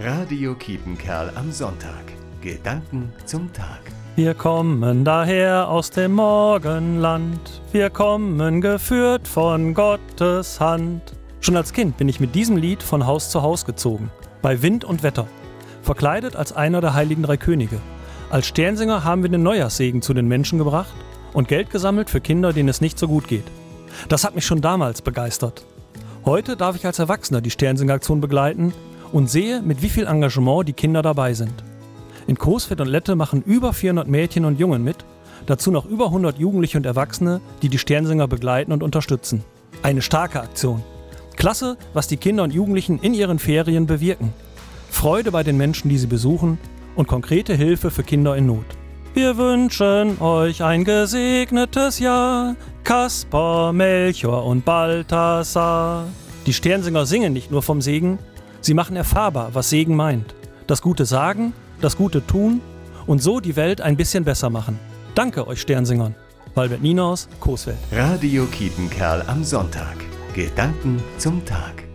Radio Kiepenkerl am Sonntag. Gedanken zum Tag. Wir kommen daher aus dem Morgenland. Wir kommen geführt von Gottes Hand. Schon als Kind bin ich mit diesem Lied von Haus zu Haus gezogen. Bei Wind und Wetter. Verkleidet als einer der heiligen drei Könige. Als Sternsinger haben wir den Neujahrssegen zu den Menschen gebracht und Geld gesammelt für Kinder, denen es nicht so gut geht. Das hat mich schon damals begeistert. Heute darf ich als Erwachsener die Sternsinger-Aktion begleiten und sehe, mit wie viel Engagement die Kinder dabei sind. In Coesfeld und Lette machen über 400 Mädchen und Jungen mit, dazu noch über 100 Jugendliche und Erwachsene, die die Sternsinger begleiten und unterstützen. Eine starke Aktion. Klasse, was die Kinder und Jugendlichen in ihren Ferien bewirken. Freude bei den Menschen, die sie besuchen und konkrete Hilfe für Kinder in Not. Wir wünschen euch ein gesegnetes Jahr, Kaspar, Melchior und Balthasar. Die Sternsinger singen nicht nur vom Segen, sie machen erfahrbar, was Segen meint. Das Gute sagen, das Gute tun und so die Welt ein bisschen besser machen. Danke euch Sternsingern. Walbert Ninaus, Coesfeld. Radio Kiepenkerl am Sonntag. Gedanken zum Tag.